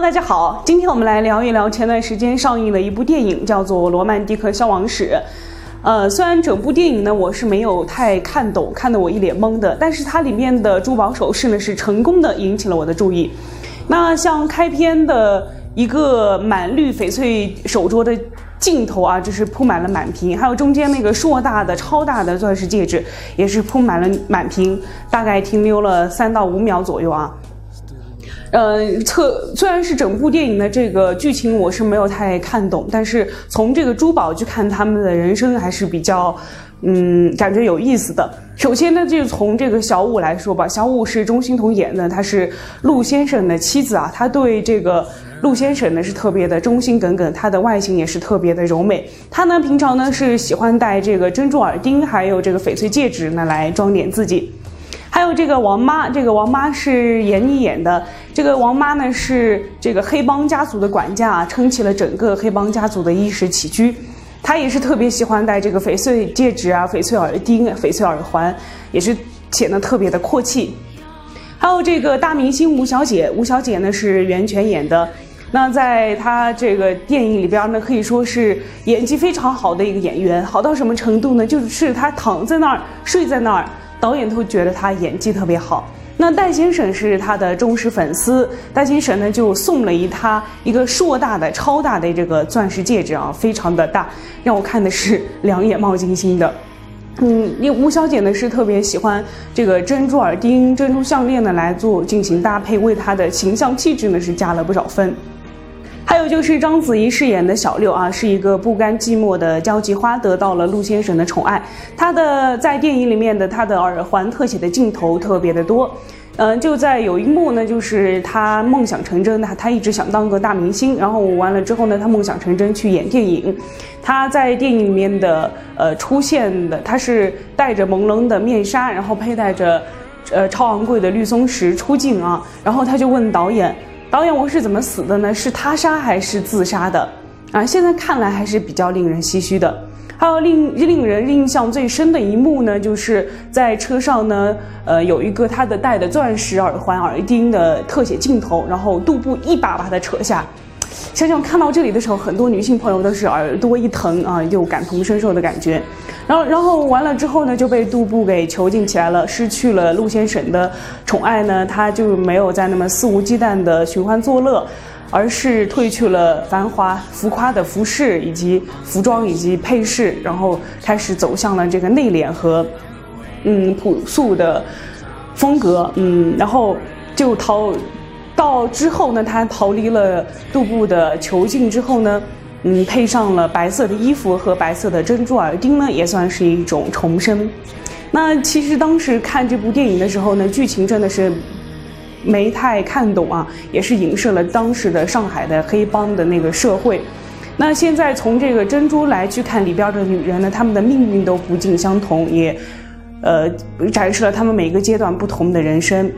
大家好，今天我们来聊一聊前段时间上映的一部电影，叫做《罗曼蒂克消亡史》。呃，虽然整部电影呢我是没有太看懂，看得我一脸懵的，但是它里面的珠宝首饰呢是成功的引起了我的注意。那像开篇的一个满绿翡翠手镯的镜头啊，就是铺满了满屏，还有中间那个硕大的、超大的钻石戒指，也是铺满了满屏，大概停留了三到五秒左右啊。呃，特虽然是整部电影的这个剧情我是没有太看懂，但是从这个珠宝去看他们的人生还是比较，嗯，感觉有意思的。首先呢，就从这个小五来说吧，小五是钟欣桐演的，她是陆先生的妻子啊，她对这个陆先生呢是特别的忠心耿耿，她的外形也是特别的柔美。她呢平常呢是喜欢戴这个珍珠耳钉，还有这个翡翠戒指呢来装点自己。还有这个王妈，这个王妈是闫妮演的。这个王妈呢是这个黑帮家族的管家，撑起了整个黑帮家族的衣食起居。她也是特别喜欢戴这个翡翠戒指啊、翡翠耳钉、翡翠耳环，也是显得特别的阔气。还有这个大明星吴小姐，吴小姐呢是袁泉演的。那在她这个电影里边呢，可以说是演技非常好的一个演员，好到什么程度呢？就是她躺在那儿、睡在那儿。导演都觉得他演技特别好。那戴先生是他的忠实粉丝，戴先生呢就送了一他一个硕大的、超大的这个钻石戒指啊，非常的大，让我看的是两眼冒金星的。嗯，因吴小姐呢是特别喜欢这个珍珠耳钉、珍珠项链呢来做进行搭配，为她的形象气质呢是加了不少分。还有就是章子怡饰演的小六啊，是一个不甘寂寞的交际花，得到了陆先生的宠爱。她的在电影里面的她的耳环特写的镜头特别的多，嗯，就在有一幕呢，就是她梦想成真，她她一直想当个大明星，然后完了之后呢，她梦想成真去演电影。她在电影里面的呃出现的，她是戴着朦胧的面纱，然后佩戴着呃超昂贵的绿松石出镜啊，然后她就问导演。导演，我是怎么死的呢？是他杀还是自杀的？啊，现在看来还是比较令人唏嘘的。还有令令人印象最深的一幕呢，就是在车上呢，呃，有一个他的戴的钻石耳环、耳钉的特写镜头，然后杜布一把把他扯下。想想看到这里的时候，很多女性朋友都是耳朵一疼啊，就感同身受的感觉。然后，然后完了之后呢，就被杜布给囚禁起来了，失去了陆先生的宠爱呢，他就没有再那么肆无忌惮的寻欢作乐，而是褪去了繁华浮夸的服饰以及服装以及配饰，然后开始走向了这个内敛和嗯朴素的风格，嗯，然后就逃。到之后呢，他逃离了杜布的囚禁之后呢，嗯，配上了白色的衣服和白色的珍珠耳钉呢，也算是一种重生。那其实当时看这部电影的时候呢，剧情真的是没太看懂啊，也是影射了当时的上海的黑帮的那个社会。那现在从这个珍珠来去看里边的女人呢，她们的命运都不尽相同，也呃展示了她们每个阶段不同的人生。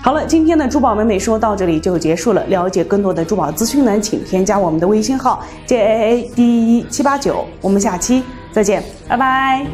好了，今天的珠宝美美说到这里就结束了。了解更多的珠宝资讯呢，请添加我们的微信号 jaa de 七八九。我们下期再见，拜拜。